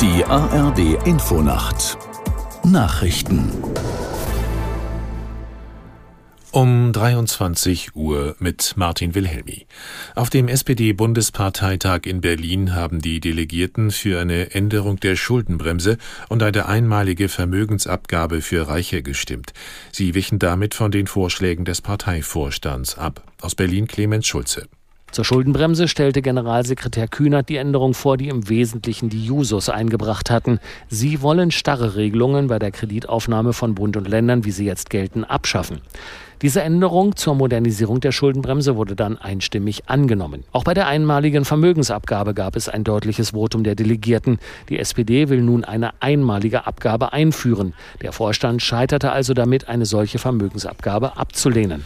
Die ARD Infonacht Nachrichten um 23 Uhr mit Martin Wilhelmi. Auf dem SPD-Bundesparteitag in Berlin haben die Delegierten für eine Änderung der Schuldenbremse und eine einmalige Vermögensabgabe für Reiche gestimmt. Sie wichen damit von den Vorschlägen des Parteivorstands ab. Aus Berlin Clemens Schulze. Zur Schuldenbremse stellte Generalsekretär Kühnert die Änderung vor, die im Wesentlichen die Jusos eingebracht hatten. Sie wollen starre Regelungen bei der Kreditaufnahme von Bund und Ländern, wie sie jetzt gelten, abschaffen. Diese Änderung zur Modernisierung der Schuldenbremse wurde dann einstimmig angenommen. Auch bei der einmaligen Vermögensabgabe gab es ein deutliches Votum der Delegierten. Die SPD will nun eine einmalige Abgabe einführen. Der Vorstand scheiterte also damit, eine solche Vermögensabgabe abzulehnen.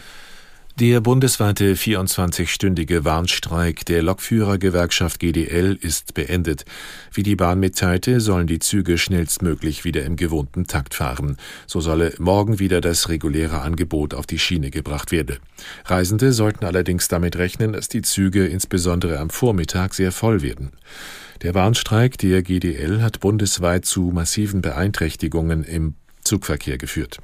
Der bundesweite 24-stündige Warnstreik der Lokführergewerkschaft GDL ist beendet. Wie die Bahn mitteilte, sollen die Züge schnellstmöglich wieder im gewohnten Takt fahren. So solle morgen wieder das reguläre Angebot auf die Schiene gebracht werden. Reisende sollten allerdings damit rechnen, dass die Züge insbesondere am Vormittag sehr voll werden. Der Warnstreik der GDL hat bundesweit zu massiven Beeinträchtigungen im Zugverkehr geführt.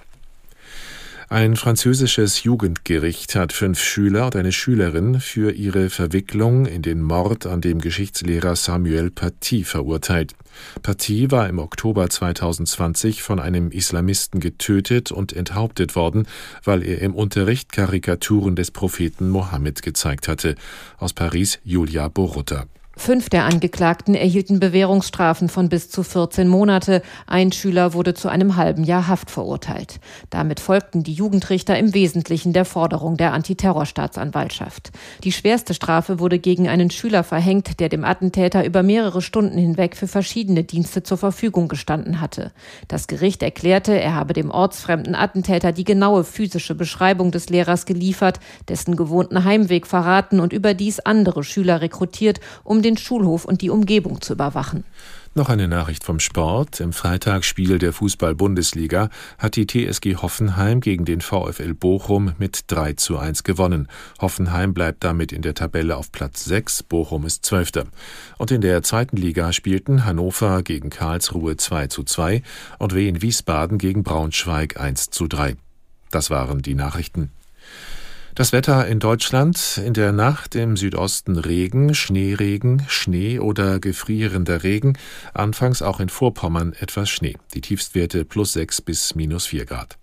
Ein französisches Jugendgericht hat fünf Schüler und eine Schülerin für ihre Verwicklung in den Mord an dem Geschichtslehrer Samuel Paty verurteilt. Paty war im Oktober 2020 von einem Islamisten getötet und enthauptet worden, weil er im Unterricht Karikaturen des Propheten Mohammed gezeigt hatte. Aus Paris Julia Borutta. Fünf der Angeklagten erhielten Bewährungsstrafen von bis zu 14 Monate. Ein Schüler wurde zu einem halben Jahr Haft verurteilt. Damit folgten die Jugendrichter im Wesentlichen der Forderung der Antiterrorstaatsanwaltschaft. Die schwerste Strafe wurde gegen einen Schüler verhängt, der dem Attentäter über mehrere Stunden hinweg für verschiedene Dienste zur Verfügung gestanden hatte. Das Gericht erklärte, er habe dem ortsfremden Attentäter die genaue physische Beschreibung des Lehrers geliefert, dessen gewohnten Heimweg verraten und überdies andere Schüler rekrutiert, um den den Schulhof und die Umgebung zu überwachen. Noch eine Nachricht vom Sport. Im Freitagsspiel der Fußball-Bundesliga hat die TSG Hoffenheim gegen den VfL Bochum mit 3 zu 1 gewonnen. Hoffenheim bleibt damit in der Tabelle auf Platz 6, Bochum ist Zwölfter. Und in der zweiten Liga spielten Hannover gegen Karlsruhe 2 zu 2 und Wien Wiesbaden gegen Braunschweig 1 zu 3. Das waren die Nachrichten. Das Wetter in Deutschland in der Nacht im Südosten Regen, Schneeregen, Schnee oder gefrierender Regen, anfangs auch in Vorpommern etwas Schnee. Die Tiefstwerte plus 6 bis minus 4 Grad.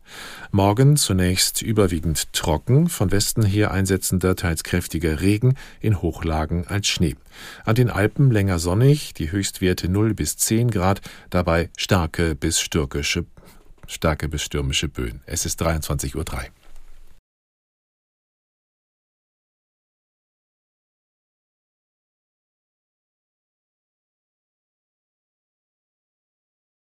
Morgen zunächst überwiegend trocken, von Westen her einsetzender, teils kräftiger Regen, in Hochlagen als Schnee. An den Alpen länger sonnig, die Höchstwerte 0 bis 10 Grad, dabei starke bis stürkische, starke bis stürmische Böen. Es ist 23.03 Uhr.